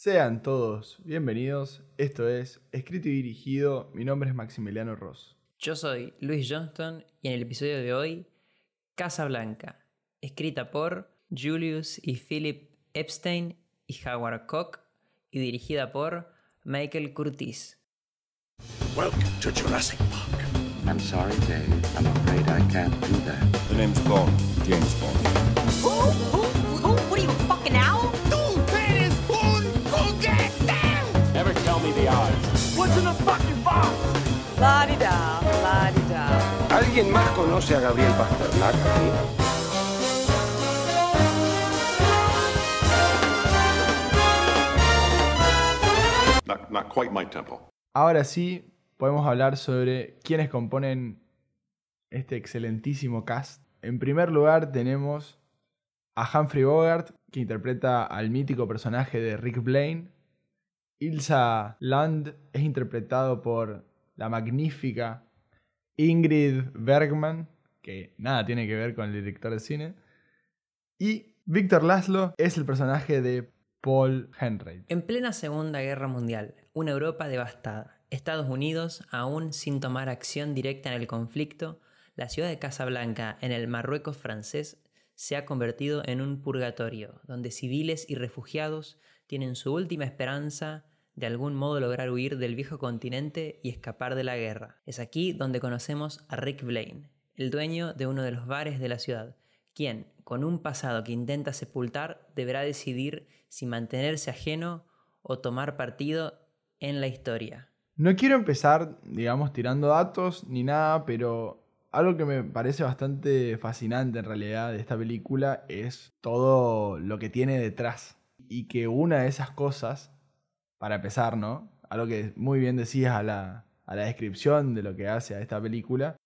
Sean todos bienvenidos. Esto es Escrito y Dirigido. Mi nombre es Maximiliano Ross. Yo soy Luis Johnston y en el episodio de hoy, Casa Blanca, escrita por Julius y Philip Epstein y Howard Koch y dirigida por Michael Curtis. Welcome to Jurassic Park. I'm sorry, Dave. I'm afraid I can't do that. The name's Bond, James Bond. ¿Alguien más conoce a Gabriel Pasternak aquí? Not, not quite my tempo. Ahora sí, podemos hablar sobre quiénes componen este excelentísimo cast. En primer lugar tenemos a Humphrey Bogart, que interpreta al mítico personaje de Rick Blaine. Ilsa Land es interpretado por la magnífica Ingrid Bergman, que nada tiene que ver con el director de cine. Y Victor Laszlo es el personaje de Paul Henry. En plena Segunda Guerra Mundial, una Europa devastada, Estados Unidos aún sin tomar acción directa en el conflicto, la ciudad de Casablanca, en el Marruecos francés, se ha convertido en un purgatorio, donde civiles y refugiados tienen su última esperanza de algún modo lograr huir del viejo continente y escapar de la guerra. Es aquí donde conocemos a Rick Blaine, el dueño de uno de los bares de la ciudad, quien, con un pasado que intenta sepultar, deberá decidir si mantenerse ajeno o tomar partido en la historia. No quiero empezar, digamos, tirando datos ni nada, pero algo que me parece bastante fascinante en realidad de esta película es todo lo que tiene detrás. Y que una de esas cosas, para empezar, ¿no? Algo que muy bien decías a la, a la descripción de lo que hace a esta película,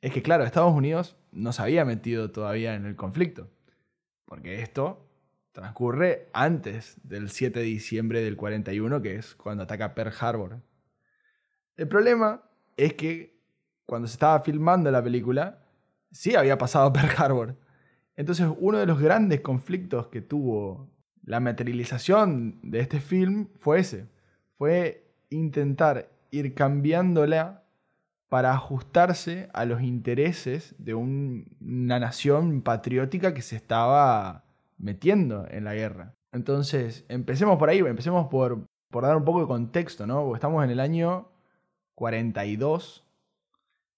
es que claro, Estados Unidos no se había metido todavía en el conflicto. Porque esto transcurre antes del 7 de diciembre del 41, que es cuando ataca Pearl Harbor. El problema es que cuando se estaba filmando la película, sí había pasado Pearl Harbor. Entonces, uno de los grandes conflictos que tuvo la materialización de este film fue ese. Fue intentar ir cambiándola para ajustarse a los intereses de un- una nación patriótica que se estaba metiendo en la guerra. Entonces, empecemos por ahí, empecemos por, por dar un poco de contexto, ¿no? Estamos en el año 42,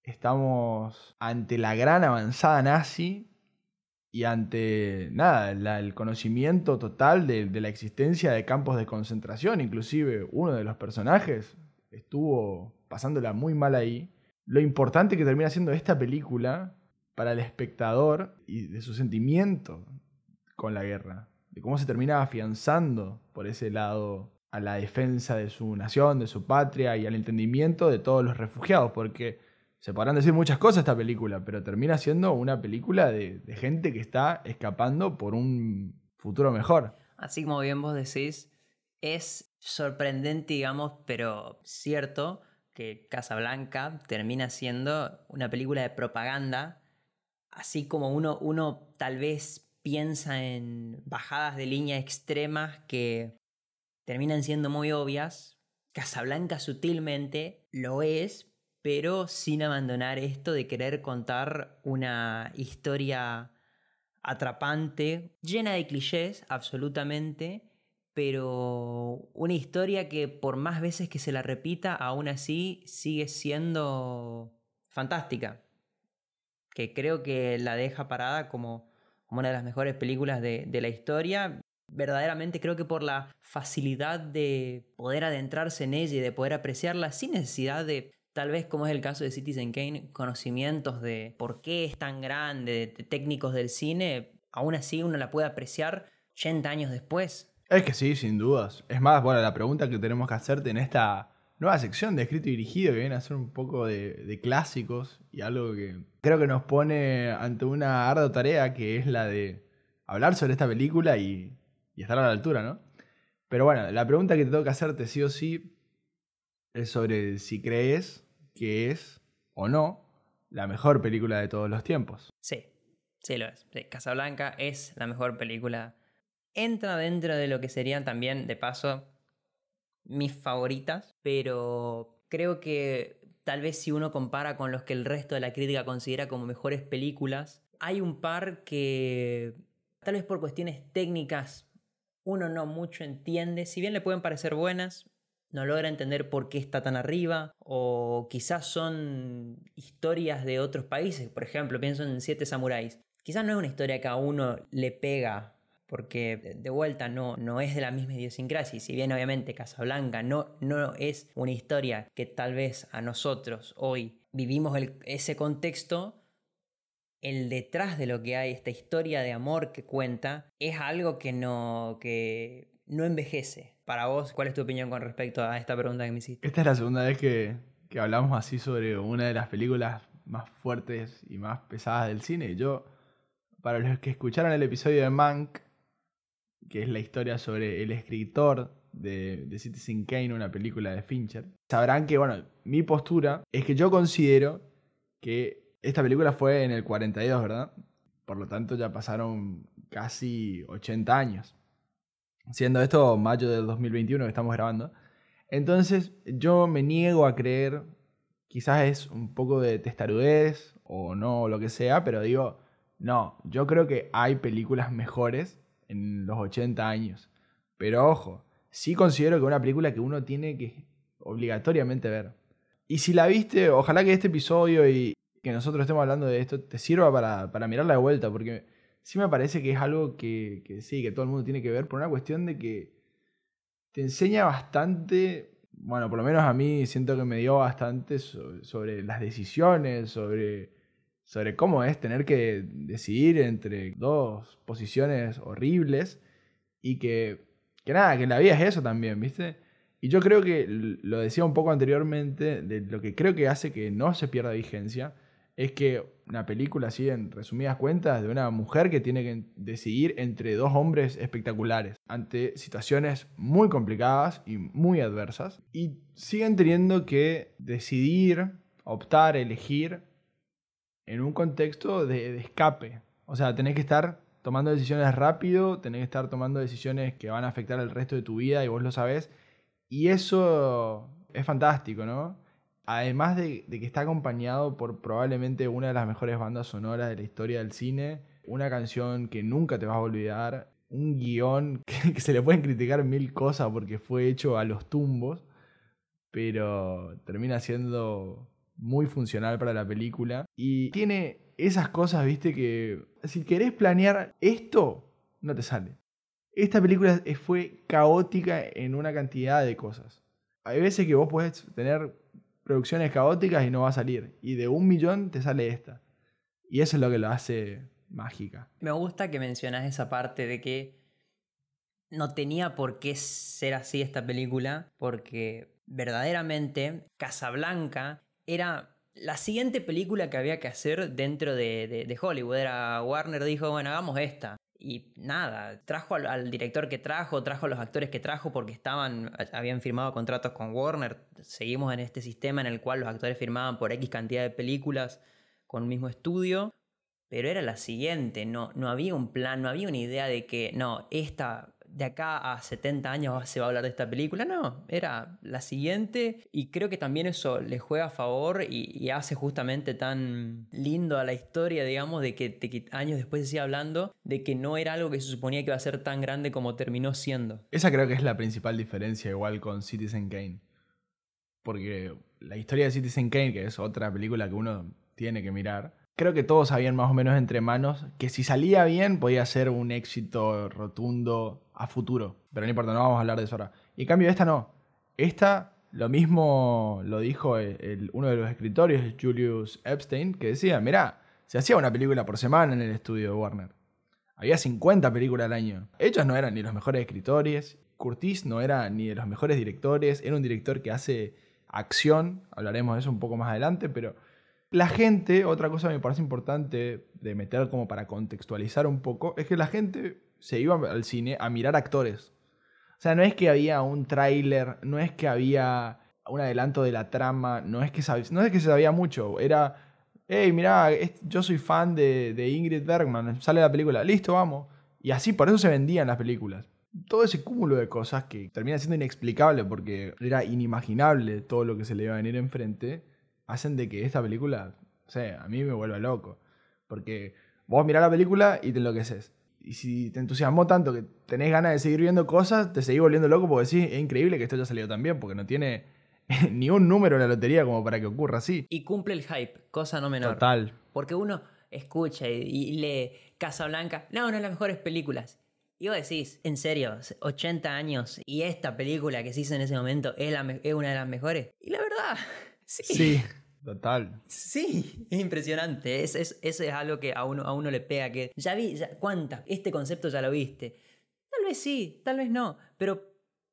estamos ante la gran avanzada nazi y ante, nada, el conocimiento total de, de la existencia de campos de concentración. Inclusive uno de los personajes estuvo pasándola muy mal ahí. Lo importante que termina siendo esta película para el espectador y de su sentimiento con la guerra. De cómo se termina afianzando por ese lado a la defensa de su nación, de su patria y al entendimiento de todos los refugiados. Porque se podrán decir muchas cosas esta película, pero termina siendo una película de, gente que está escapando por un futuro mejor. Así como bien vos decís, es sorprendente, digamos, pero cierto que Casablanca termina siendo una película de propaganda, así como uno, uno tal vez piensa en bajadas de línea extremas que terminan siendo muy obvias. Casablanca sutilmente lo es, pero sin abandonar esto de querer contar una historia atrapante, llena de clichés, absolutamente, pero una historia que por más veces que se la repita, aún así sigue siendo fantástica. Que creo que la deja parada como, una de las mejores películas de, de la historia. Verdaderamente creo que por la facilidad de poder adentrarse en ella y de poder apreciarla sin necesidad de, tal vez como es el caso de Citizen Kane, conocimientos de por qué es tan grande, de, técnicos del cine, aún así uno la puede apreciar 80 años después. Es que sí, sin dudas. Es más, bueno, la pregunta que tenemos que hacerte en esta nueva sección de escrito y dirigido que viene a ser un poco de, de clásicos y algo que creo que nos pone ante una ardua tarea que es la de hablar sobre esta película y, y estar a la altura, ¿no? Pero bueno, la pregunta que te tengo que hacerte sí o sí es sobre si crees que es o no la mejor película de todos los tiempos. Sí, sí lo es. Casablanca es la mejor película entra dentro de lo que serían también, de paso, mis favoritas, pero creo que tal vez si uno compara con los que el resto de la crítica considera como mejores películas, hay un par que tal vez por cuestiones técnicas uno no mucho entiende, si bien le pueden parecer buenas, no logra entender por qué está tan arriba, o quizás son historias de otros países, por ejemplo, pienso en Siete Samuráis. Quizás no es una historia que a uno le pega, porque de vuelta no, no es de la misma idiosincrasia, y si bien obviamente Casablanca no, no es una historia que tal vez a nosotros hoy vivimos ese contexto, el detrás de lo que hay, esta historia de amor que cuenta, es algo que no, que no envejece. Para vos, ¿cuál es tu opinión con respecto a esta pregunta que me hiciste? Esta es la segunda vez que, que hablamos así sobre una de las películas más fuertes y más pesadas del cine. Yo, para los que escucharon el episodio de Mank, que es la historia sobre el escritor de, de Citizen Kane, una película de Fincher, sabrán que, bueno, mi postura es que yo considero que esta película fue en el 42, ¿verdad? Por lo tanto, ya pasaron casi 80 años. Siendo esto mayo del 2021 que estamos grabando. Entonces, yo me niego a creer, quizás es un poco de testarudez o no, o lo que sea, pero digo, no, yo creo que hay películas mejores en los 80 años. Pero ojo, sí considero que una película que uno tiene que obligatoriamente ver. Y si la viste, ojalá que este episodio y que nosotros estemos hablando de esto te sirva para, para mirarla de vuelta, porque sí me parece que es algo que, que sí, que todo el mundo tiene que ver por una cuestión de que te enseña bastante, bueno, por lo menos a mí siento que me dio bastante so- sobre, las decisiones, sobre, sobre cómo es tener que decidir entre dos posiciones horribles y que, que nada, que la vida es eso también, ¿viste? Y yo creo que lo decía un poco anteriormente, de lo que creo que hace que no se pierda vigencia, es que una película así, en resumidas cuentas, de una mujer que tiene que decidir entre dos hombres espectaculares ante situaciones muy complicadas y muy adversas. Y siguen teniendo que decidir, optar, elegir en un contexto de, escape. O sea, tenés que estar tomando decisiones rápido, tenés que estar tomando decisiones que van a afectar el resto de tu vida y vos lo sabés. Y eso es fantástico, ¿no? Además de, que está acompañado por probablemente una de las mejores bandas sonoras de la historia del cine, una canción que nunca te vas a olvidar, un guion que, que se le pueden criticar mil cosas porque fue hecho a los tumbos, pero termina siendo muy funcional para la película. Y tiene esas cosas, viste, que si querés planear esto, no te sale. Esta película fue caótica en una cantidad de cosas. Hay veces que vos podés tener producciones caóticas y no va a salir. Y de un millón te sale esta. Y eso es lo que lo hace mágica. Me gusta que mencionas esa parte de que no tenía por qué ser así esta película, porque verdaderamente Casablanca era la siguiente película que había que hacer dentro de, de- Hollywood. Era Warner dijo, bueno, hagamos esta. Y nada, trajo al, director que trajo, trajo a los actores que trajo porque estaban, habían firmado contratos con Warner. Seguimos en este sistema en el cual los actores firmaban por X cantidad de películas con un mismo estudio pero era la siguiente, no, no había un plan, no había una idea de que, no, esta, de acá a 70 años se va a hablar de esta película, no, era la siguiente y creo que también eso le juega a favor y, hace justamente tan lindo a la historia, digamos, de que, de que años después se siga hablando, de que no era algo que se suponía que iba a ser tan grande como terminó siendo. Esa creo que es la principal diferencia igual con Citizen Kane. Porque la historia de Citizen Kane, que es otra película que uno tiene que mirar, creo que todos sabían más o menos entre manos que si salía bien podía ser un éxito rotundo a futuro. Pero no importa, no vamos a hablar de eso ahora. Y en cambio esta no. Esta lo mismo lo dijo uno de los escritores, Julius Epstein, que decía, mirá, se hacía una película por semana en el estudio de Warner. Había 50 películas al año. Ellos no eran ni los mejores escritores. Curtis no era ni de los mejores directores. Era un director que hace acción. Hablaremos de eso un poco más adelante. Pero la gente, otra cosa que me parece importante de meter como para contextualizar un poco, es que la gente se iba al cine a mirar actores. O sea, no es que había un tráiler, no es que había un adelanto de la trama, no es que, no es que se sabía mucho. Era hey, mirá, yo soy fan de, de Ingrid Bergman, sale la película, listo, vamos. Y así, por eso se vendían las películas. Todo ese cúmulo de cosas que termina siendo inexplicable porque era inimaginable todo lo que se le iba a venir enfrente, hacen de que esta película, o sea, a mí me vuelva loco. Porque vos mirás la película y te enloqueces. Y si te entusiasmó tanto que tenés ganas de seguir viendo cosas, te seguís volviendo loco porque decís, es increíble que esto haya salido tan bien, porque no tiene ni un número en la lotería como para que ocurra así. Y cumple el hype, cosa no menor. Total. Porque uno escucha y, y lee Casablanca, no, una de las mejores películas. Y vos decís, en serio, 80 años y esta película que se hizo en ese momento es, la es una de las mejores. Y la verdad, sí. Sí, total. Sí, es impresionante. Es, es- eso es algo que a uno, a uno le pega. Que ya vi, ya, ¿cuántas? Este concepto ya lo viste. Tal vez sí, tal vez no, pero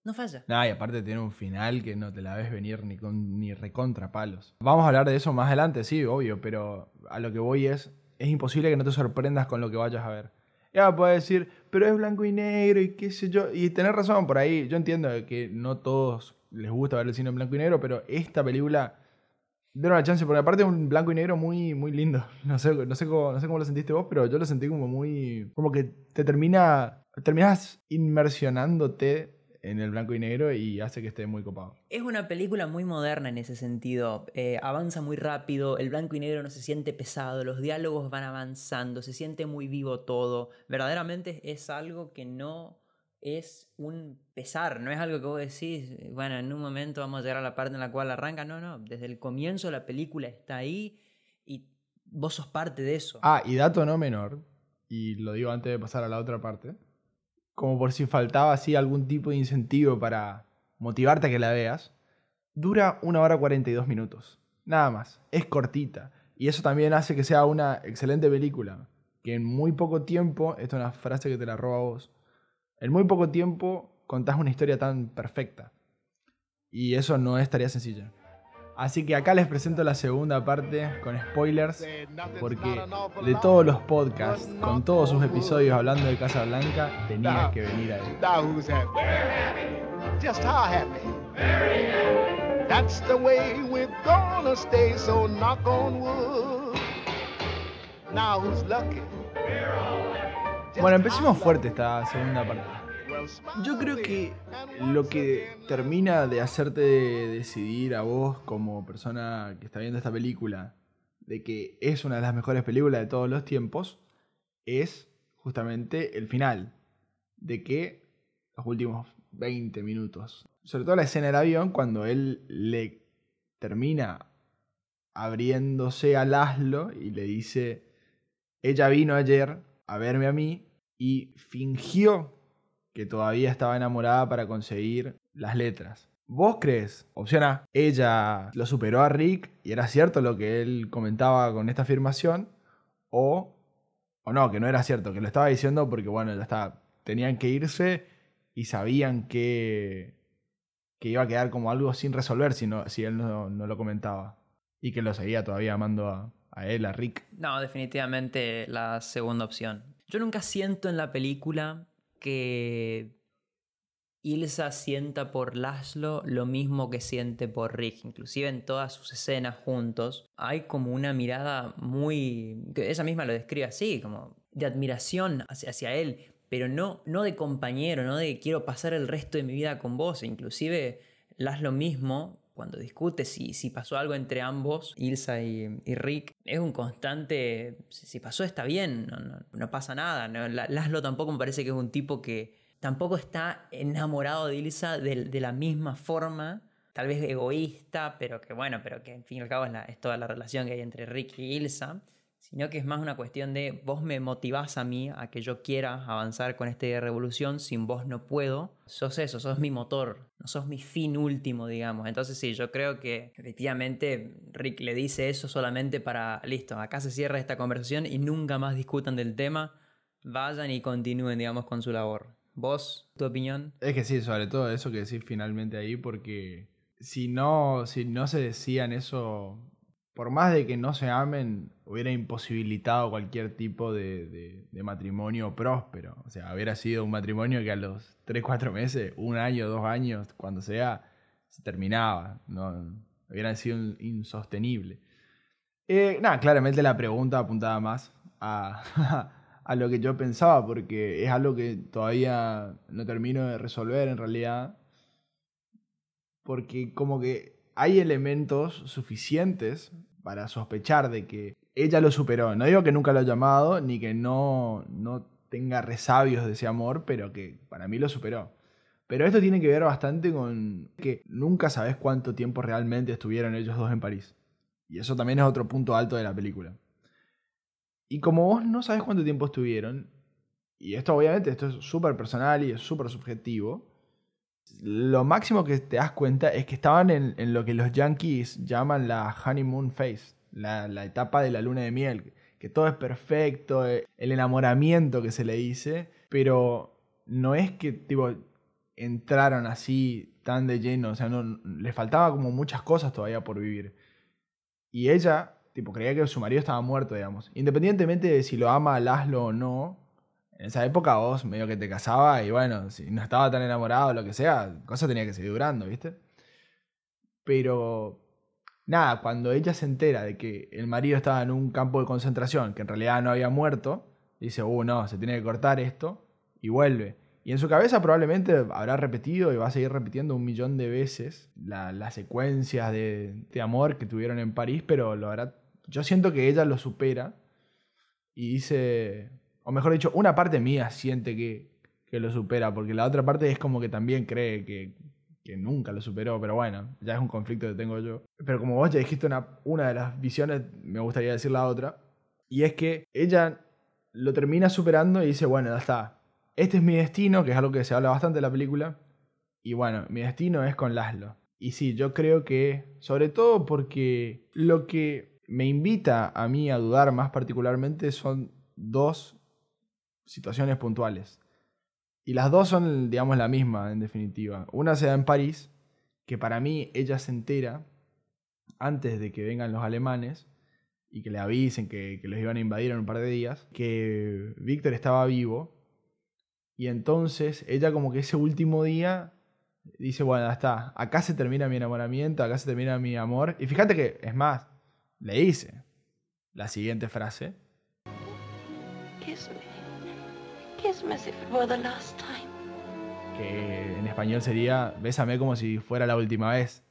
no falla. Nah, y aparte tiene un final que no te la ves venir ni con ni recontra palos. Vamos a hablar de eso más adelante, sí, obvio, pero a lo que voy es, es imposible que no te sorprendas con lo que vayas a ver. Ya puedes decir, pero es blanco y negro y qué sé yo. Y tenés razón por ahí. Yo entiendo que no todos les gusta ver el cine en blanco y negro, pero esta película, den una chance, porque aparte es un blanco y negro muy, muy lindo. No sé, no, sé cómo, no sé cómo lo sentiste vos, pero yo lo sentí como muy... Como que te termina... Terminas inmersionándote en el blanco y negro y hace que esté muy copado. Es una película muy moderna en ese sentido. Eh, avanza muy rápido, el blanco y negro no se siente pesado, los diálogos van avanzando, se siente muy vivo todo. Verdaderamente es algo que no es un pesar, no es algo que vos decís, bueno, en un momento vamos a llegar a la parte en la cual arranca. No, no, desde el comienzo la película está ahí y vos sos parte de eso. Ah, y dato no menor, y lo digo antes de pasar a la otra parte, como por si faltaba así algún tipo de incentivo para motivarte a que la veas, dura una hora 42 minutos. Nada más. Es cortita. Y eso también hace que sea una excelente película. Que en muy poco tiempo, esta es una frase que te la roba a vos, en muy poco tiempo contás una historia tan perfecta. Y eso no es tarea sencilla. Así que acá les presento la segunda parte con spoilers, porque de todos los podcasts, con todos sus episodios hablando de Casa Blanca, tenía que venir a él. Bueno, empecemos fuerte esta segunda parte. Yo creo que lo que termina de hacerte decidir a vos como persona que está viendo esta película de que es una de las mejores películas de todos los tiempos es justamente el final. De que los últimos 20 minutos. Sobre todo la escena del avión cuando él le termina abriéndose a Laszlo y le dice, ella vino ayer a verme a mí y fingió que todavía estaba enamorada para conseguir las letras. ¿Vos crees? Opción A, ella lo superó a Rick y era cierto lo que él comentaba con esta afirmación. O, o no, que no era cierto, que lo estaba diciendo porque, bueno, ya está, tenían que irse y sabían que, que iba a quedar como algo sin resolver si, no, si él no, no lo comentaba. Y que lo seguía todavía amando a, a él, a Rick. No, definitivamente la segunda opción. Yo nunca siento en la película que Ilsa sienta por Laszlo lo mismo que siente por Rick. Inclusive en todas sus escenas juntos hay como una mirada muy... ella misma lo describe así, como de admiración hacia, hacia él, pero no, no de compañero, no de quiero pasar el resto de mi vida con vos. Inclusive Laszlo mismo cuando discute si, si pasó algo entre ambos, Ilsa y, y Rick, es un constante, si, pasó está bien, no, no- no pasa nada. ¿no? La- Laszlo tampoco me parece que es un tipo que tampoco está enamorado de Ilsa de, de la misma forma, tal vez egoísta, pero que bueno, pero que en fin y al cabo es, la- es toda la relación que hay entre Rick y Ilsa. Sino que es más una cuestión de vos me motivás a mí a que yo quiera avanzar con esta revolución, sin vos no puedo. Sos eso, sos mi motor, no sos mi fin último, digamos. Entonces sí, yo creo que efectivamente Rick le dice eso solamente para, listo, acá se cierra esta conversación y nunca más discutan del tema. Vayan y continúen, digamos, con su labor. ¿Vos, tu opinión? Es que sí, sobre todo eso que decís finalmente ahí, porque si no, si no se decían eso, por más de que no se amen, hubiera imposibilitado cualquier tipo de, matrimonio próspero. O sea, hubiera sido un matrimonio que a los 3, 4 meses, un año, dos años, cuando sea, se terminaba. No, hubiera sido insostenible. Eh, nada, claramente la pregunta apuntaba más a lo que yo pensaba, porque es algo que todavía no termino de resolver en realidad. Porque como que hay elementos suficientes para sospechar de que ella lo superó. No digo que nunca lo ha llamado, ni que no, no tenga resabios de ese amor, pero que para mí lo superó. Pero esto tiene que ver bastante con que nunca sabes cuánto tiempo realmente estuvieron ellos dos en París. Y eso también es otro punto alto de la película. Y como vos no sabes cuánto tiempo estuvieron, y esto obviamente esto es súper personal y es súper subjetivo, lo máximo que te das cuenta es que estaban en, en lo que los yankees llaman la honeymoon phase, la, la etapa de la luna de miel, que todo es perfecto, eh, el enamoramiento que se le dice, pero no es que tipo, entraron así tan de lleno, o sea, no, les faltaba como muchas cosas todavía por vivir. Y ella, tipo, creía que su marido estaba muerto, digamos. Independientemente de si lo ama a Laszlo o no, en esa época vos medio que te casaba y bueno, si no estaba tan enamorado o lo que sea, cosa tenía que seguir durando, ¿viste? Pero nada, cuando ella se entera de que el marido estaba en un campo de concentración, que en realidad no había muerto, dice, uh, no, se tiene que cortar esto, y vuelve. Y en su cabeza probablemente habrá repetido y va a seguir repitiendo un millón de veces la- las secuencias de, de amor que tuvieron en París, pero lo hará. Yo siento que ella lo supera y dice, o mejor dicho, una parte mía siente que, que lo supera, porque la otra parte es como que también cree que, que nunca lo superó, pero bueno, ya es un conflicto que tengo yo. Pero como vos ya dijiste una, una de las visiones, me gustaría decir la otra, y es que ella lo termina superando y dice, bueno, ya está, este es mi destino, que es algo que se habla bastante en la película, y bueno, mi destino es con Laszlo. Y sí, yo creo que, sobre todo porque lo que me invita a mí a dudar más particularmente son dos situaciones puntuales. Y las dos son, digamos, la misma, en definitiva. Una se da en París, que para mí ella se entera antes de que vengan los alemanes y que le avisen que, los iban a invadir en un par de días, que Víctor estaba vivo. Y entonces ella como que ese último día dice, bueno, ya está, acá se termina mi enamoramiento, acá se termina mi amor. Y fíjate que, es más, le dice la siguiente frase. Que en español sería bésame como si fuera la última vez.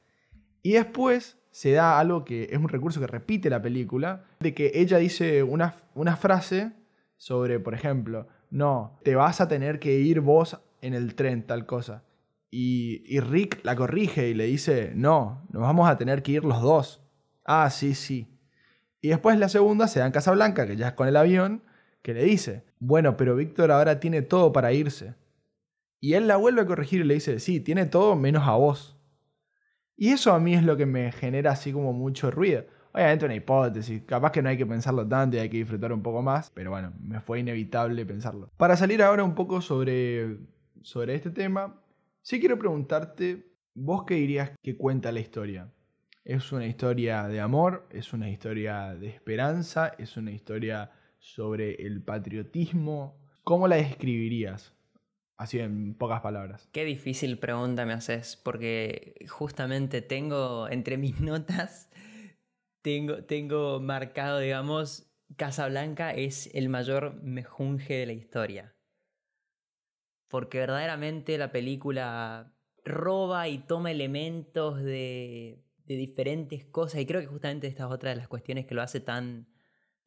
Y después se da algo que es un recurso que repite la película, de que ella dice una, una frase sobre, por ejemplo, no, te vas a tener que ir vos en el tren, tal cosa. Y, y Rick la corrige y le dice, no, nos vamos a tener que ir los dos. Ah, sí, sí. Y después la segunda se da en Casablanca, que ya es con el avión, que le dice, bueno, pero Víctor ahora tiene todo para irse. Y él la vuelve a corregir y le dice, sí, tiene todo menos a vos. Y eso a mí es lo que me genera así como mucho ruido. Obviamente una hipótesis, capaz que no hay que pensarlo tanto y hay que disfrutar un poco más, pero bueno, me fue inevitable pensarlo. Para salir ahora un poco sobre, sobre este tema, sí quiero preguntarte, ¿vos qué dirías que cuenta la historia? ¿Es una historia de amor? ¿Es una historia de esperanza? ¿Es una historia sobre el patriotismo? ¿Cómo la describirías? Así en pocas palabras. Qué difícil pregunta me haces, porque justamente tengo entre mis notas, tengo, tengo marcado, digamos, Casablanca es el mayor mejunje de la historia. Porque verdaderamente la película roba y toma elementos de, de diferentes cosas, y creo que justamente esta es otra de las cuestiones que lo hace tan,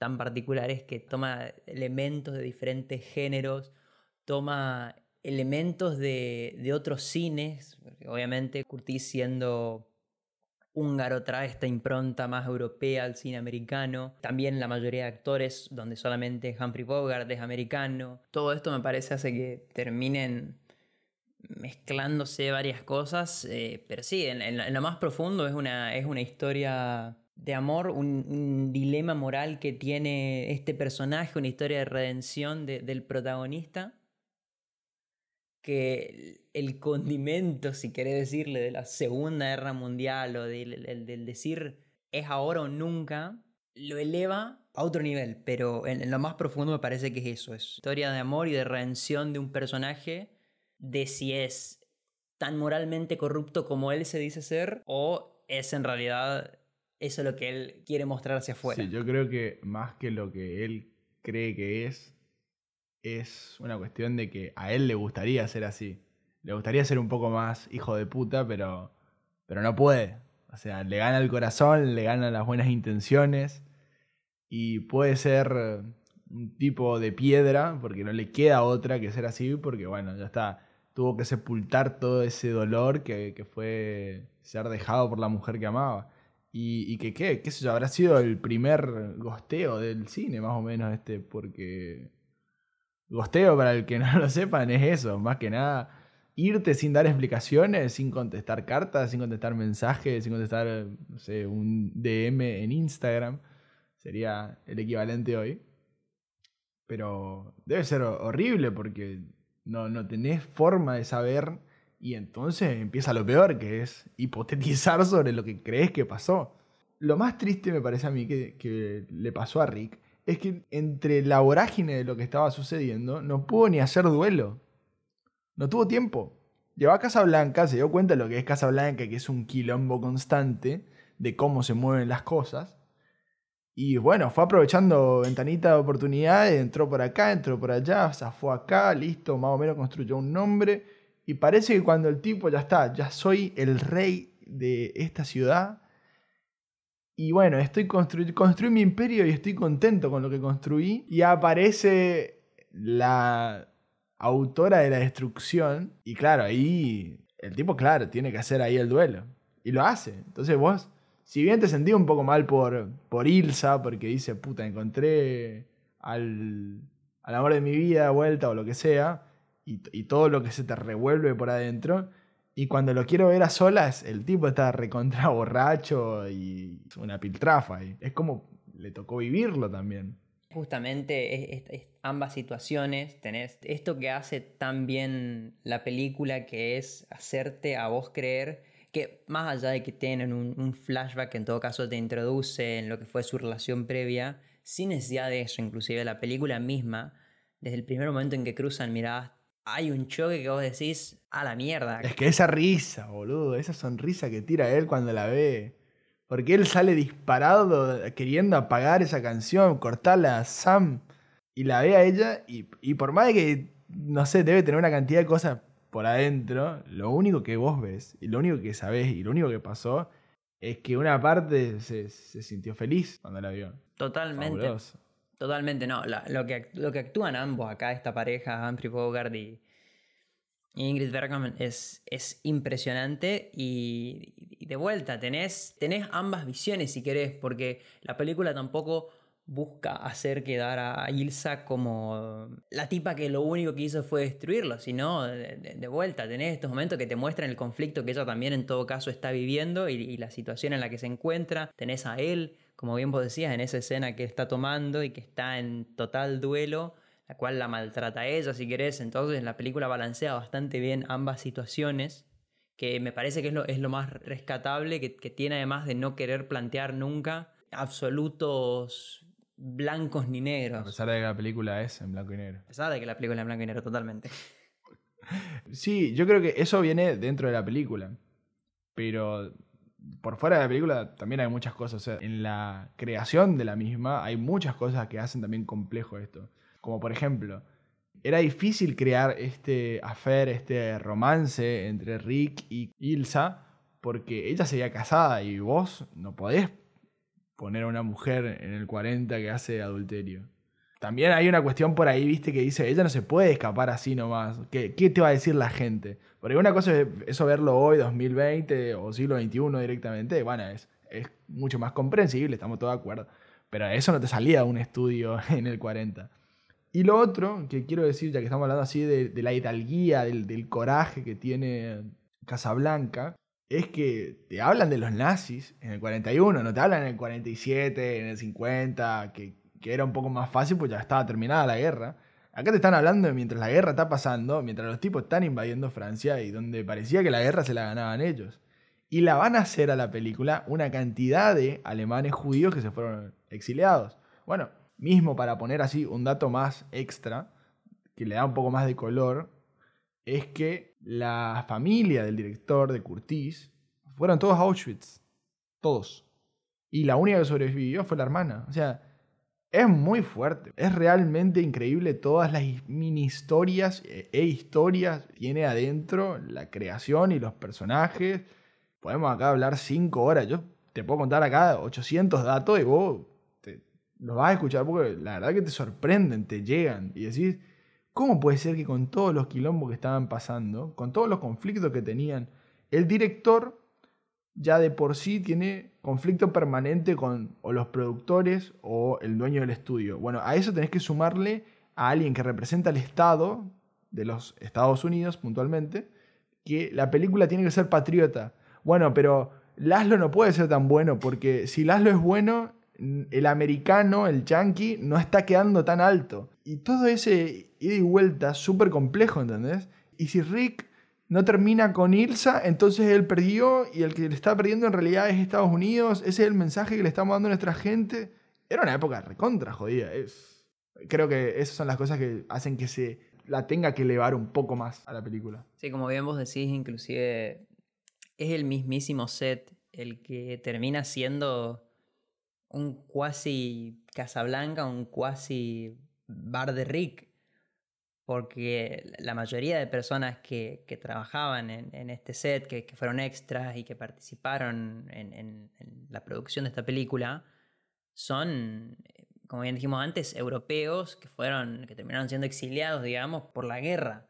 tan particular, es que toma elementos de diferentes géneros, toma elementos de, de otros cines, obviamente Curtis siendo húngaro trae esta impronta más europea al cine americano, también la mayoría de actores donde solamente Humphrey Bogart es americano, todo esto me parece hace que terminen mezclándose varias cosas, eh, pero sí, en, en, en, lo más profundo es una, es una historia de amor, un, dilema moral que tiene este personaje, una historia de redención de, del protagonista que el condimento, si querés decirle, de la Segunda Guerra Mundial o del, decir es ahora o nunca, lo eleva a otro nivel, pero en, en, lo más profundo me parece que es eso, es historia de amor y de redención de un personaje, de si es tan moralmente corrupto como él se dice ser o es en realidad eso lo que él quiere mostrar hacia afuera. Sí, yo creo que más que lo que él cree que es, es una cuestión de que a él le gustaría ser así. Le gustaría ser un poco más hijo de puta, pero, pero no puede. O sea, le gana el corazón, le gana las buenas intenciones y puede ser un tipo de piedra porque no le queda otra que ser así porque bueno, ya está. Tuvo que sepultar todo ese dolor que, que fue ser dejado por la mujer que amaba. Y, que, ¿qué? ¿Qué sé yo? Habrá sido el primer gosteo del cine, más o menos, este, porque... Gosteo, para el que no lo sepan, es eso, más que nada. Irte sin dar explicaciones, sin contestar cartas, sin contestar mensajes, sin contestar, no sé, un DM en Instagram. Sería el equivalente hoy. Pero debe ser horrible porque no, no tenés forma de saber y entonces empieza lo peor, que es hipotetizar sobre lo que crees que pasó. Lo más triste me parece a mí que, le pasó a Rick es que entre la vorágine de lo que estaba sucediendo no pudo ni hacer duelo. No tuvo tiempo. Llegó a Casablanca, se dio cuenta de lo que es Casablanca, que es un quilombo constante de cómo se mueven las cosas. Y bueno, fue aprovechando ventanita de oportunidad, entró por acá, entró por allá, o sea, fue acá, listo, más o menos construyó un nombre. Y parece que cuando el tipo ya está, ya soy el rey de esta ciudad. Y bueno, estoy construí, construí mi imperio y estoy contento con lo que construí. Y aparece la autora de la destrucción. Y claro, ahí el tipo, claro, tiene que hacer ahí el duelo. Y lo hace. Entonces vos si bien te sentí un poco mal por, por Ilsa, porque dice, puta, encontré al, al amor de mi vida de vuelta o lo que sea, y, todo lo que se te revuelve por adentro, y cuando lo quiero ver a solas, el tipo está recontra borracho y una piltrafa. Y es como le tocó vivirlo también. Justamente ambas situaciones, tenés esto que hace tan bien la película, que es hacerte a vos creer que más allá de que tienen un, un, flashback que en todo caso te introduce en lo que fue su relación previa, sin necesidad de eso, inclusive la película misma, desde el primer momento en que cruzan miradas, hay un choque que vos decís, a la mierda. Es que esa risa, boludo, esa sonrisa que tira él cuando la ve. Porque él sale disparado queriendo apagar esa canción, cortarla a Sam y la ve a ella y, y por más de que, no sé, debe tener una cantidad de cosas por adentro, lo único que vos ves y lo único que sabés y lo único que pasó es que una parte se, se sintió feliz cuando la vio. Totalmente. Fabuloso. Totalmente, no. Lo, que, lo que actúan ambos acá, esta pareja, Humphrey Bogart y, Ingrid Bergman, es, es impresionante. Y, de vuelta, tenés, tenés ambas visiones si querés, porque la película tampoco busca hacer quedar a Ilsa como la tipa que lo único que hizo fue destruirlo, sino de, de, de, vuelta, tenés estos momentos que te muestran el conflicto que ella también en todo caso está viviendo y, y, la situación en la que se encuentra, tenés a él, como bien vos decías, en esa escena que está tomando y que está en total duelo, la cual la maltrata a ella si querés, entonces la película balancea bastante bien ambas situaciones, que me parece que es lo, es lo más rescatable, que, que tiene además de no querer plantear nunca absolutos blancos ni negros. A pesar de que la película es en blanco y negro. A pesar de que la película es en blanco y negro, totalmente. Sí, yo creo que eso viene dentro de la película. Pero por fuera de la película también hay muchas cosas. O sea, en la creación de la misma hay muchas cosas que hacen también complejo esto. Como por ejemplo, era difícil crear este affair, este romance entre Rick y Ilsa, porque ella se había casada y vos no podés poner a una mujer en el 40 que hace adulterio. También hay una cuestión por ahí, viste, que dice, ella no se puede escapar así nomás. ¿Qué, qué te va a decir la gente? Porque una cosa es eso verlo hoy, 2020 o siglo XXI directamente, bueno, es, es mucho más comprensible, estamos todos de acuerdo. Pero eso no te salía un estudio en el 40. Y lo otro que quiero decir, ya que estamos hablando así de, de la hidalguía, del, del coraje que tiene Casablanca, es que te hablan de los nazis en el 41, no te hablan en el 47, en el 50, que, que, era un poco más fácil pues ya estaba terminada la guerra. Acá te están hablando de mientras la guerra está pasando, mientras los tipos están invadiendo Francia y donde parecía que la guerra se la ganaban ellos. Y la van a hacer a la película una cantidad de alemanes judíos que se fueron exiliados. Bueno, mismo para poner así un dato más extra, que le da un poco más de color, es que la familia del director de Curtis fueron todos a Auschwitz. Todos. Y la única que sobrevivió fue la hermana. O sea, Es muy fuerte. Es realmente increíble todas las mini historias e e historias tiene adentro la creación y los personajes. Podemos acá hablar cinco horas. Yo te puedo contar acá 800 datos y vos te- los vas a escuchar porque la verdad que te sorprenden, te llegan y decís, ¿cómo puede ser que con todos los quilombos que estaban pasando, con todos los conflictos que tenían, el director ya de por sí tiene conflicto permanente con o los productores o el dueño del estudio. Bueno, a eso tenés que sumarle a alguien que representa al Estado de los Estados Unidos puntualmente, que la película tiene que ser patriota. Bueno, pero Laszlo no puede ser tan bueno porque si Laszlo es bueno, el americano, el yankee, no está quedando tan alto. Y todo ese ida y vuelta súper complejo, ¿entendés? Y si Rick no termina con Ilsa, entonces él perdió y el que le está perdiendo en realidad es Estados Unidos. Ese es el mensaje que le estamos dando a nuestra gente. Era una época recontra jodida. Es... Creo que esas son las cosas que hacen que se la tenga que elevar un poco más a la película. Sí, como bien vos decís, inclusive es el mismísimo set el que termina siendo un cuasi Casablanca, un cuasi bar de Rick. Porque la mayoría de personas que, trabajaban en, este set, que, fueron extras y que participaron en la producción de esta película, son, eh, como bien dijimos antes, europeos que fueron, que terminaron siendo exiliados, digamos, por la guerra.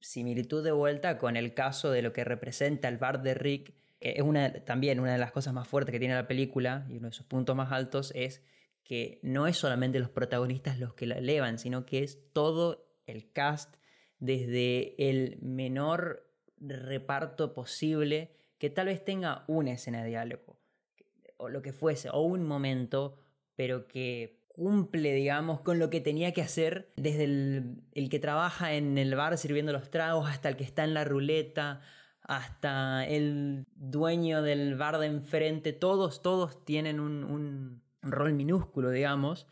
Similitud de vuelta con el caso de lo que representa el bar de Rick, que es una, también una de las cosas más fuertes que tiene la película y uno de sus puntos más altos es que no es solamente los protagonistas los que la elevan, sino que es todo el cast, desde el menor reparto posible, que tal vez tenga una escena de diálogo, o lo que fuese, o un momento, pero que cumple, digamos, con lo que tenía que hacer, desde el, que trabaja en el bar sirviendo los tragos, hasta el que está en la ruleta, hasta el dueño del bar de enfrente, todos, todos tienen un, un rol minúsculo, digamos,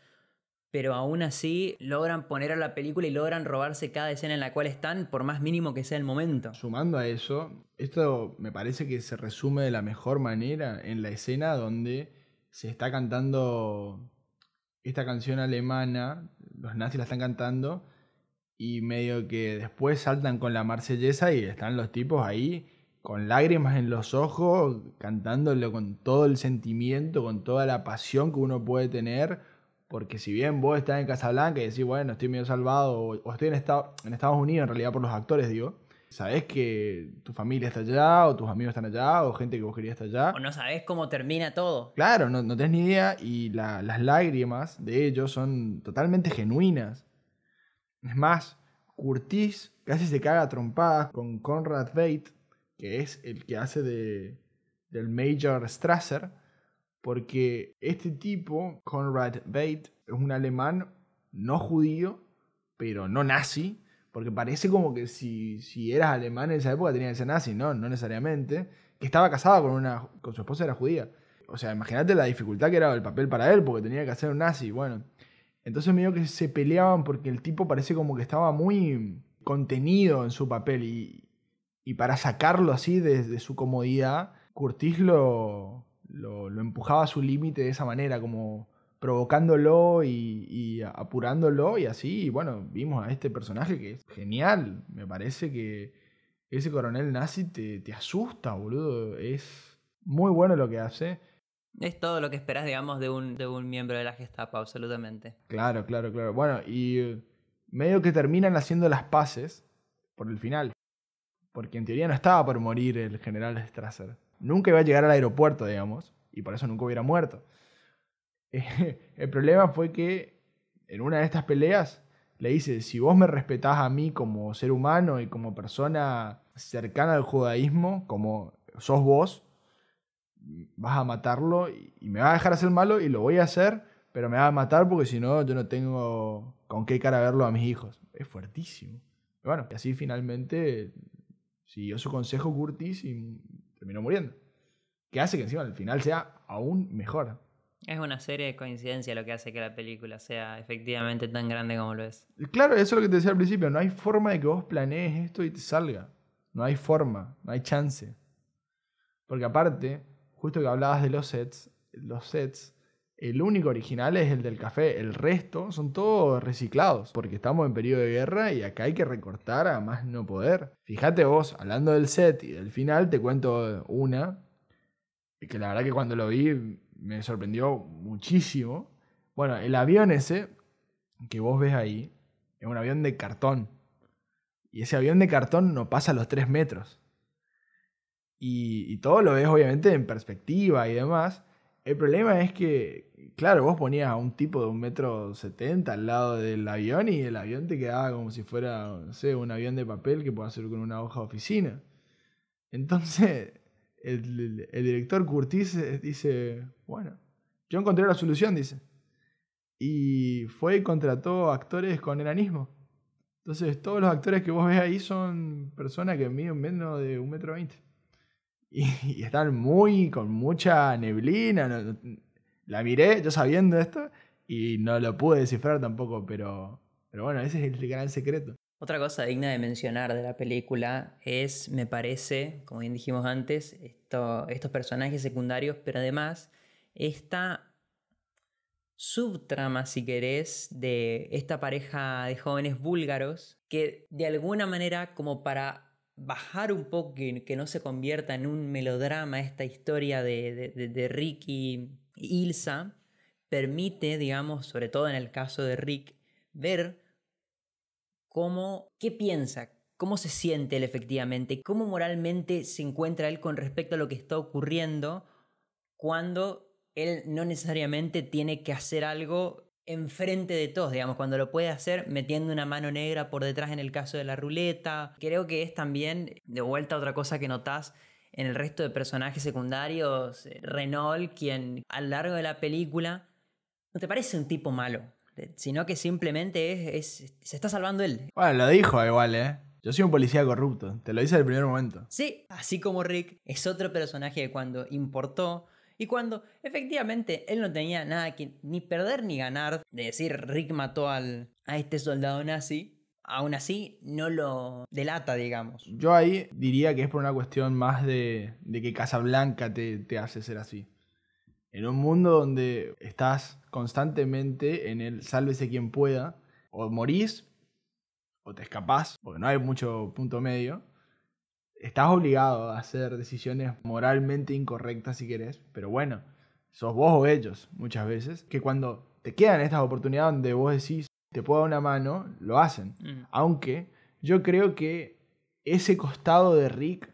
pero aún así logran poner a la película y logran robarse cada escena en la cual están, por más mínimo que sea el momento. Sumando a eso, esto me parece que se resume de la mejor manera en la escena donde se está cantando esta canción alemana, los nazis la están cantando, y medio que después saltan con la marsellesa y están los tipos ahí con lágrimas en los ojos, cantándolo con todo el sentimiento, con toda la pasión que uno puede tener, porque si bien vos estás en Casablanca y decís, bueno, estoy medio salvado, o, o estoy en, Esta- en Estados Unidos, en realidad por los actores, digo, sabés que tu familia está allá, o tus amigos están allá, o gente que vos querías está allá. O no sabés cómo termina todo. Claro, no, no tenés ni idea y la- las lágrimas de ellos son totalmente genuinas. Es más, Curtis casi se caga a trompadas con Conrad Veidt, que es el que hace de, del Major Strasser, porque este tipo, Conrad Veidt, es un alemán no judío, pero no nazi, porque parece como que si, si eras alemán en esa época tenías que ser nazi, no, no necesariamente, que estaba casado con una con su esposa era judía. O sea, imagínate la dificultad que era el papel para él, porque tenía que hacer un nazi, bueno. Entonces medio que se peleaban porque el tipo parece como que estaba muy contenido en su papel y, y para sacarlo así de su comodidad, Curtis lo, lo, lo empujaba a su límite de esa manera, como provocándolo y, y apurándolo y así, y bueno, vimos a este personaje que es genial, me parece que ese coronel nazi te, te asusta, boludo, es muy bueno lo que hace. Es todo lo que esperás, digamos, de un, de un miembro de la Gestapo, absolutamente. Claro, claro, claro. Bueno, y eh, medio que terminan haciendo las paces por el final. Porque en teoría no estaba por morir el general Strasser. Nunca iba a llegar al aeropuerto, digamos, y por eso nunca hubiera muerto. el problema fue que en una de estas peleas le dice, si vos me respetás a mí como ser humano y como persona cercana al judaísmo, como sos vos, vas a matarlo y, me vas a dejar hacer malo y lo voy a hacer, pero me vas a matar porque si no yo no tengo con qué cara verlo a mis hijos. Es fuertísimo. Bueno, así finalmente siguió su consejo Curtis terminó muriendo. Que hace que encima al final sea aún mejor. Es una serie de coincidencias lo que hace que la película sea efectivamente tan grande como lo es. Claro, eso es lo que te decía al principio. No hay forma de que vos planees esto y te salga. No hay forma, no hay chance. Porque aparte, justo que hablabas de los sets, los sets El único original es el del café, el resto son todos reciclados, porque estamos en periodo de guerra y acá hay que recortar a más no poder. Fíjate vos, hablando del set y del final, te cuento una, que la verdad que cuando lo vi me sorprendió muchísimo. Bueno, el avión ese que vos ves ahí es un avión de cartón. Y ese avión de cartón no pasa los 3 metros. Y, y todo lo ves obviamente en perspectiva y demás. El problema es que, claro, vos ponías a un tipo de un metro setenta al lado del avión y el avión te quedaba como si fuera, no sé, un avión de papel que pueda hacer con una hoja de oficina. Entonces, el director Curtis eh, dice, bueno, yo encontré la solución, dice. Y fue y contrató actores con enanismo. Entonces, todos los actores que vos ves ahí son personas que miden menos de un metro veinte. Y, y están muy, con mucha neblina. la miré, yo sabiendo esto, y no lo pude descifrar tampoco, pero, pero bueno, ese es el gran secreto. Otra cosa digna de mencionar de la película es, me parece, como bien dijimos antes, esto- estos personajes secundarios, pero además esta subtrama, si querés, de esta pareja de jóvenes búlgaros que de alguna manera como para bajar un poco, que, que no se convierta en un melodrama esta historia de, de, de- y Ilsa, permite, digamos, sobre todo en el caso de Rick, ver cómo, qué piensa, cómo se siente él efectivamente, cómo moralmente se encuentra él con respecto a lo que está ocurriendo cuando él no necesariamente tiene que hacer algo enfrente de todos, digamos, cuando lo puede hacer metiendo una mano negra por detrás en el caso de la ruleta. Creo que es también, de vuelta, otra cosa que notás en el resto de personajes secundarios, eh, Renault, quien a lo largo de la película no te parece un tipo malo, eh, sino que simplemente es, es- se está salvando él. Bueno, lo dijo igual, ¿eh? Yo soy un policía corrupto, te lo dice el primer momento. Sí, así como Rick es otro personaje que cuando importó y cuando efectivamente él no tenía nada que ni perder ni ganar de decir Rick mató al, a este soldado nazi, aún así no lo delata, digamos. Yo ahí diría que es por una cuestión más de, de que Casablanca te, te hace ser así. En un mundo donde estás constantemente en el sálvese quien pueda, o morís, o te escapás, porque no hay mucho punto medio, estás obligado a hacer decisiones moralmente incorrectas si querés, pero bueno, sos vos o ellos muchas veces, que cuando te quedan estas oportunidades donde vos decís, te puedo dar una mano, lo hacen. Mm. Aunque yo creo que ese costado de Rick,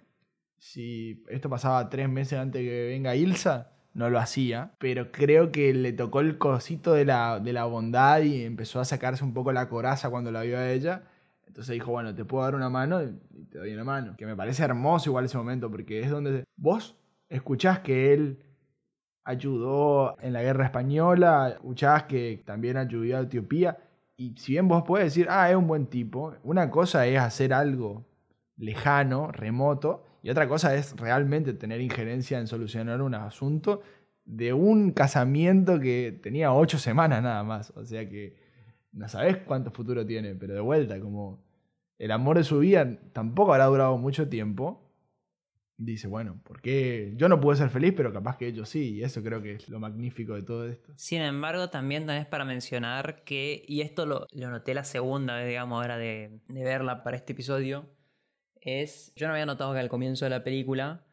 si esto pasaba tres meses antes que venga Ilsa, no lo hacía. Pero creo que le tocó el cosito de la, de la bondad y empezó a sacarse un poco la coraza cuando la vio a ella. Entonces dijo, bueno, te puedo dar una mano y te doy una mano. Que me parece hermoso igual ese momento, porque es donde vos escuchás que él ayudó en la guerra española, escuchás que también ayudó a Etiopía. Y si bien vos podés decir, ah, es un buen tipo, una cosa es hacer algo lejano, remoto, y otra cosa es realmente tener injerencia en solucionar un asunto de un casamiento que tenía ocho semanas nada más. O sea que no sabés cuánto futuro tiene, pero de vuelta, como el amor de su vida tampoco habrá durado mucho tiempo. Dice, bueno, ¿por qué yo no pude ser feliz, pero capaz que ellos sí? Y eso creo que es lo magnífico de todo esto. Sin embargo, también es para mencionar que, y esto lo, lo noté la segunda vez, digamos, ahora de, de verla para este episodio, es, yo no había notado que al comienzo de la película,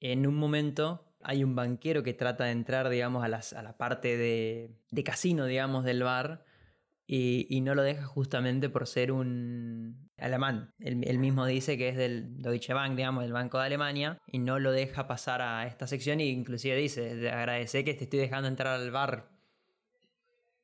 en un momento hay un banquero que trata de entrar, digamos, a, las- a la parte de, de casino, digamos, del bar, y, no lo deja justamente por ser un alemán. Él, mismo dice que es del Deutsche Bank, digamos, del Banco de Alemania, y no lo deja pasar a esta sección, e inclusive dice, "Te agradece que te estoy dejando entrar al bar.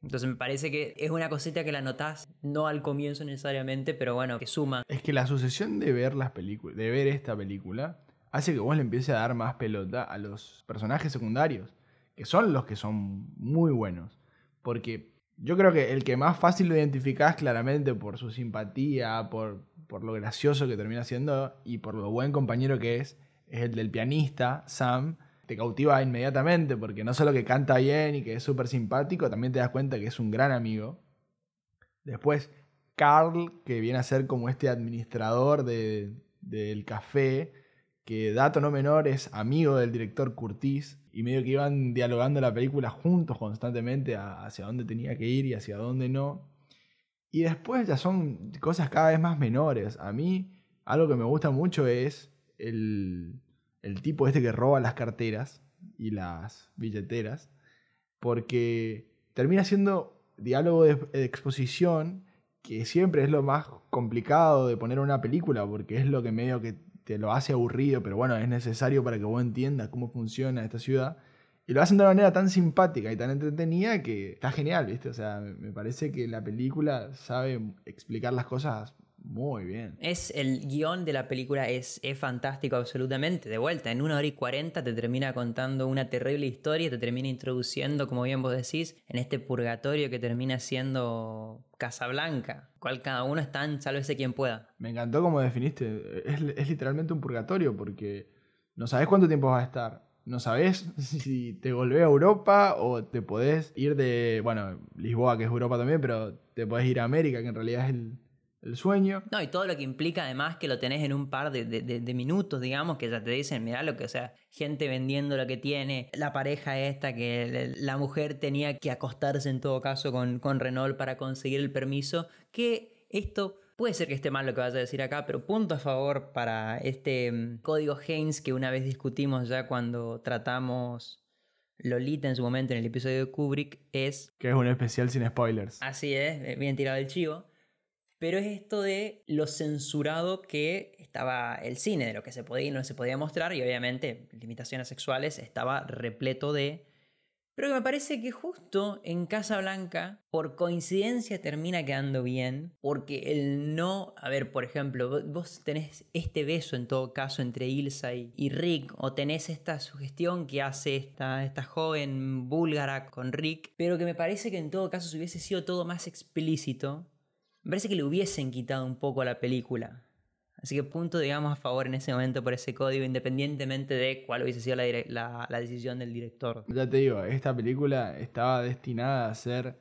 Entonces me parece que es una cosita que la notás, no al comienzo necesariamente, pero bueno, que suma. Es que la sucesión de ver las películas, de ver esta película, hace que vos le empieces a dar más pelota a los personajes secundarios, que son los que son muy buenos. Porque yo creo que el que más fácil lo identificás claramente por su simpatía, por, por lo gracioso que termina siendo y por lo buen compañero que es, es el del pianista, Sam. Te cautiva inmediatamente porque no solo que canta bien y que es súper simpático, también te das cuenta que es un gran amigo. Después, Carl, que viene a ser como este administrador de- del café, que dato no menor es amigo del director Curtis. Y medio que iban dialogando la película juntos constantemente hacia dónde tenía que ir y hacia dónde no. Y después ya son cosas cada vez más menores. A mí algo que me gusta mucho es el, el tipo este que roba las carteras y las billeteras, porque termina siendo diálogo de, de exposición que siempre es lo más complicado de poner una película, porque es lo que medio que lo hace aburrido, pero bueno, es necesario para que vos entiendas cómo funciona esta ciudad. Y lo hacen de una manera tan simpática y tan entretenida que está genial, ¿viste? O sea, me parece que la película sabe explicar las cosas muy bien. Es el guion de la película es, es fantástico absolutamente. De vuelta, en una hora y cuarenta te termina contando una terrible historia, te termina introduciendo, como bien vos decís, en este purgatorio que termina siendo Casablanca, cual cada uno está en sálvese quien pueda. Me encantó como definiste. Es, es literalmente un purgatorio porque no sabes cuánto tiempo vas a estar. No sabes si te volvés a Europa o te podés ir de, bueno, Lisboa, que es Europa también, pero te podés ir a América, que en realidad es el, el sueño. No, y todo lo que implica además que lo tenés en un par de, de- de- de minutos, digamos, que ya te dicen, mirá lo que, o sea, gente vendiendo lo que tiene, la pareja esta, que la mujer tenía que acostarse en todo caso con, con Renault para conseguir el permiso, que esto puede ser que esté mal lo que vaya a decir acá, pero punto a favor para este mm, código Haynes que una vez discutimos ya cuando tratamos Lolita en su momento en el episodio de Kubrick, es Que es un especial sin spoilers. Así es, eh, bien tirado el chivo. Pero es esto de lo censurado que estaba el cine, de lo que se podía y no se podía mostrar, y obviamente limitaciones sexuales estaba repleto de. Pero que me parece que justo en Casa Blanca, por coincidencia, termina quedando bien, porque el no. A ver, por ejemplo, vo- vos tenés este beso en todo caso entre Ilsa y, Rick, o tenés esta sugestión que hace esta, esta joven búlgara con Rick, pero que me parece que en todo caso, hubiese sido todo más explícito, me parece que le hubiesen quitado un poco a la película. Así que punto, digamos, a favor en ese momento por ese código, independientemente de cuál hubiese sido la, decisión del director. Ya te digo, esta película estaba destinada a ser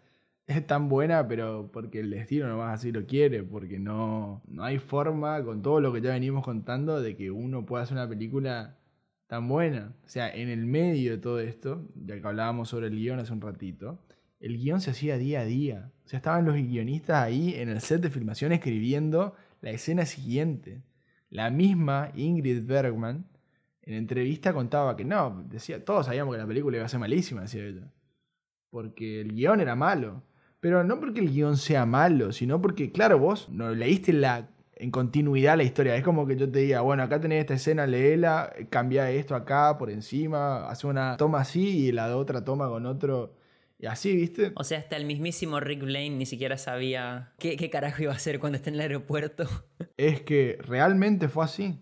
tan buena, pero porque el destino nomás así lo quiere, porque no, no hay forma, con todo lo que ya venimos contando, de que uno pueda hacer una película tan buena. O sea, en el medio de todo esto, ya que hablábamos sobre el guion hace un ratito, el guion se hacía día a día. O sea, estaban los guionistas ahí en el set de filmación escribiendo la escena siguiente. La misma Ingrid Bergman en entrevista contaba que no, decía, todos sabíamos que la película iba a ser malísima, decía ella. Porque el guion era malo. Pero no porque el guion sea malo, sino porque, claro, vos no leíste la, en continuidad la historia. Es como que yo te diga, bueno, acá tenés esta escena, léela, cambia esto acá por encima, hace una toma así y la otra toma con otro. Y así, ¿viste? O sea, hasta el mismísimo Rick Blaine ni siquiera sabía qué, qué carajo iba a hacer cuando esté en el aeropuerto. Es que realmente fue así.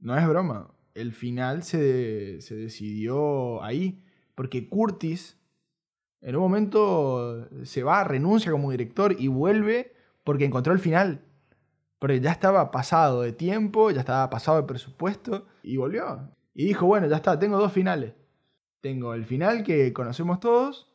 No es broma. El final se, se decidió ahí. Porque Curtis en un momento se va, renuncia como director y vuelve porque encontró el final. Porque ya estaba pasado de tiempo, ya estaba pasado de presupuesto y volvió. Y dijo, bueno, ya está, tengo dos finales. Tengo el final que conocemos todos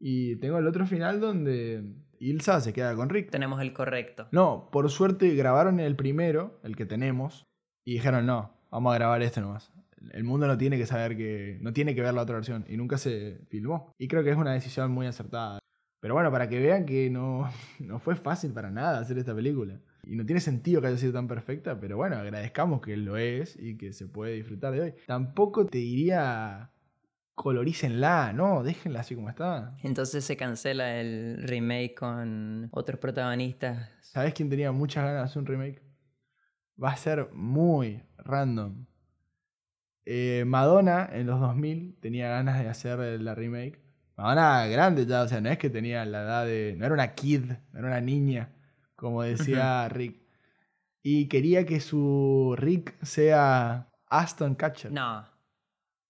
y tengo el otro final donde Ilsa se queda con Rick. Tenemos el correcto. No, por suerte grabaron el primero, el que tenemos, y dijeron, no, vamos a grabar este nomás. El mundo no tiene que saber que. no tiene que ver la otra versión. Y nunca se filmó. Y creo que es una decisión muy acertada. Pero bueno, para que vean que no, no fue fácil para nada hacer esta película. Y no tiene sentido que haya sido tan perfecta, pero bueno, agradezcamos que lo es y que se puede disfrutar de hoy. Tampoco te diría colorícenla, no, déjenla así como está. Entonces se cancela el remake con otros protagonistas. ¿Sabes quién tenía muchas ganas de hacer un remake? Va a ser muy random. Eh, Madonna en los 2000 tenía ganas de hacer la remake. Madonna grande ya, o sea, no es que tenía la edad de... No era una kid, no era una niña, como decía Rick. Y quería que su Rick sea Aston Catcher. No.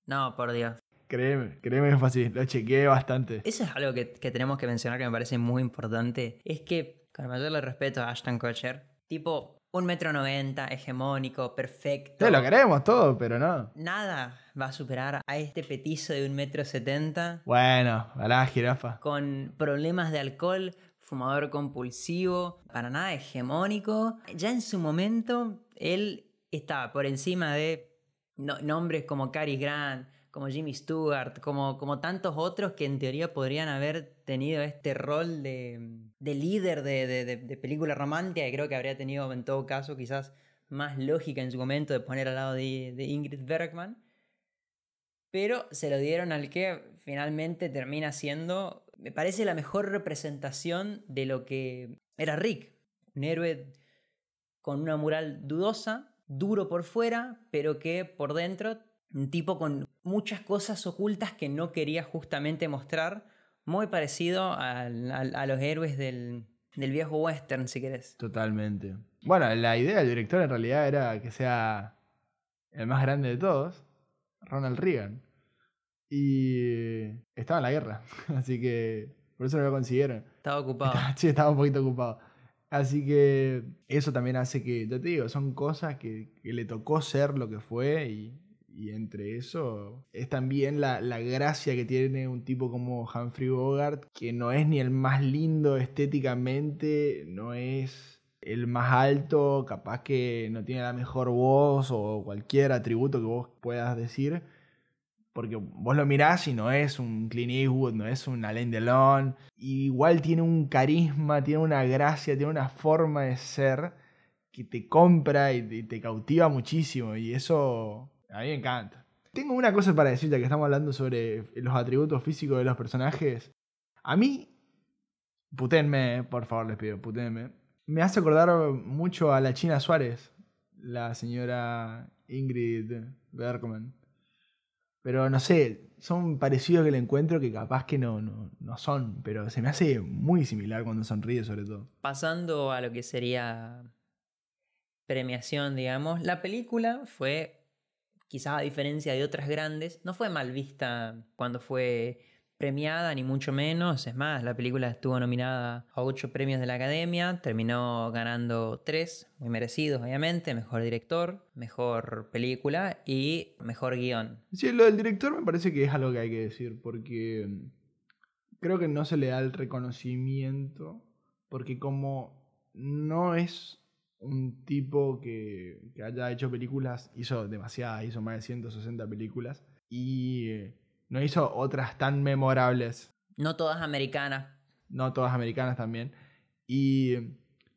No, por Dios. Créeme, créeme que fue así, lo chequeé bastante. Eso es algo que, que tenemos que mencionar que me parece muy importante. Es que, con el mayor respeto a Ashton Kutcher, tipo un metro noventa, hegemónico, perfecto. Sí, lo queremos todo, pero no. Nada va a superar a este petizo de un metro setenta Bueno, a la jirafa. con problemas de alcohol, fumador compulsivo, para nada hegemónico. Ya en su momento, él estaba por encima de no- nombres como Cary Grant, como Jimmy Stewart, como, como tantos otros que en teoría podrían haber tenido este rol de, de líder de, de- de- película romántica, que creo que habría tenido en todo caso quizás más lógica en su momento de poner al lado de Ingrid Bergman. Pero se lo dieron al que finalmente termina siendo, me parece, la mejor representación de lo que era Rick. Un héroe con una mural dudosa, duro por fuera, pero que por dentro, un tipo con muchas cosas ocultas que no quería justamente mostrar, muy parecido a los héroes del, del viejo western, si querés. Totalmente. Bueno, la idea del director en realidad era que sea el más grande de todos, Ronald Reagan. Y estaba en la guerra, así que por eso no lo consiguieron. Estaba ocupado. Sí, estaba un poquito ocupado. Así que eso también hace que, ya te digo, son cosas que, que le tocó ser lo que fue y, y entre eso es también la, la gracia que tiene un tipo como Humphrey Bogart, que no es ni el más lindo estéticamente, no es el más alto, capaz que no tiene la mejor voz o cualquier atributo que vos puedas decir, porque vos lo mirás y no es un Clint Eastwood, no es un Alain Delon. igual tiene un carisma, tiene una gracia, tiene una forma de ser que te compra y te cautiva muchísimo. Y eso a mí me encanta. Tengo una cosa para decirte que estamos hablando sobre los atributos físicos de los personajes. A mí, putenme, por favor, les pido, putenme. Me hace acordar mucho a la China Suárez, la señora Ingrid Bergman. Pero no sé, son parecidos que le encuentro que capaz que no, no, no son, pero se me hace muy similar cuando sonríe sobre todo. Pasando a lo que sería premiación, digamos, la película fue, quizás a diferencia de otras grandes, no fue mal vista cuando fue premiada, ni mucho menos. Es más, la película estuvo nominada a ocho premios de la Academia, terminó ganando tres, muy merecidos, obviamente: mejor director, mejor película y mejor guion. Sí, lo del director me parece que es algo que hay que decir, porque mm, creo que no se le da el reconocimiento, porque como no es un tipo que, que haya hecho películas, hizo demasiadas, hizo más de 160 películas, y eh, no hizo otras tan memorables No todas americanas, no todas americanas también. Y,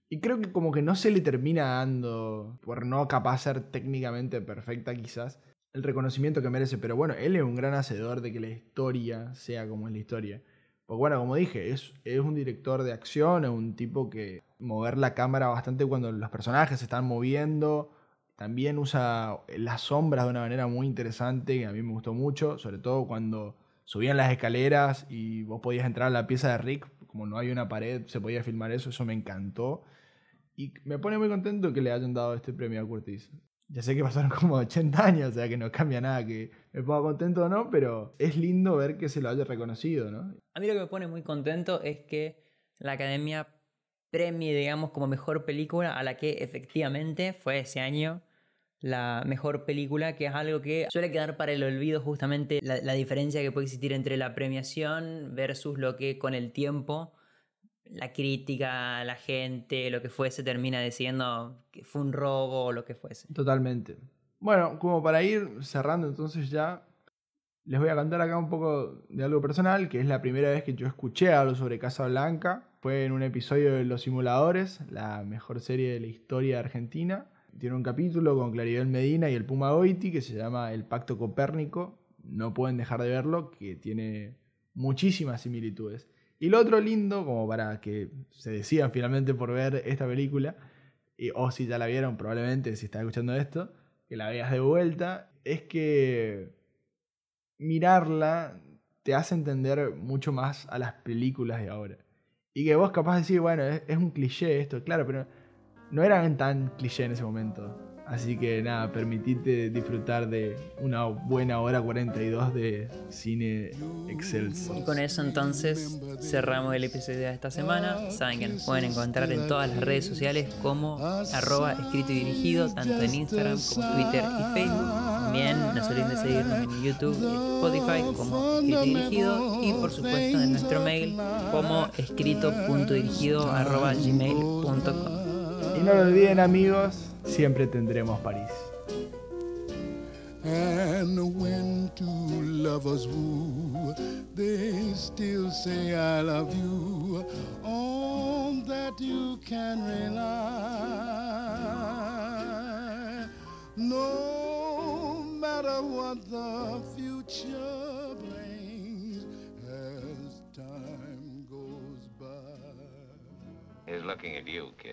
y creo que como que no se le termina dando, por no capaz ser técnicamente perfecta quizás, el reconocimiento que merece. Pero bueno, él es un gran hacedor de que la historia sea como es la historia. Porque bueno, como dije, es, es un director de acción, es un tipo que mover la cámara bastante cuando los personajes se están moviendo. También usa las sombras de una manera muy interesante que a mí me gustó mucho, sobre todo cuando subían las escaleras y vos podías entrar a la pieza de Rick, como no hay una pared, se podía filmar eso, eso me encantó. Y me pone muy contento que le hayan dado este premio a Curtis. Ya sé que pasaron como 80 años, o sea que no cambia nada que me ponga contento o no, pero es lindo ver que se lo haya reconocido, ¿no? A mí lo que me pone muy contento es que la academia premie, digamos, como mejor película a la que efectivamente fue ese año la mejor película, que es algo que suele quedar para el olvido justamente la, la diferencia que puede existir entre la premiación versus lo que con el tiempo la crítica, la gente, lo que fuese, termina diciendo que fue un robo o lo que fuese. Totalmente. Bueno, como para ir cerrando entonces ya, les voy a contar acá un poco de algo personal, que es la primera vez que yo escuché algo sobre Casa Blanca. Fue en un episodio de Los Simuladores, la mejor serie de la historia Argentina. Tiene un capítulo con Claribel Medina y el Puma Goiti que se llama El Pacto Copérnico. No pueden dejar de verlo, que tiene muchísimas similitudes. Y lo otro lindo, como para que se decidan finalmente por ver esta película, y- o si ya la vieron probablemente, si están escuchando esto, que la veas de vuelta, es que mirarla te hace entender mucho más a las películas de ahora. Y que vos capaz de decir, bueno, es, es un cliché esto, claro, pero no eran tan cliché en ese momento. Así que nada, permitite disfrutar de una buena hora 42 de cine excelso. Y con eso entonces cerramos el episodio de esta semana. Saben que nos pueden encontrar en todas las redes sociales como arroba escrito y dirigido, tanto en Instagram como Twitter y Facebook. También no se olviden de seguirnos en YouTube y Spotify como escrito y dirigido y por supuesto en nuestro mail como escrito.dirigido arroba gmail.com. Y no lo olviden amigos, siempre tendremos París. And when two lovers woo, they still say I love you. On that you can rely. No matter what the future brings as time goes by. He's looking at you, kid.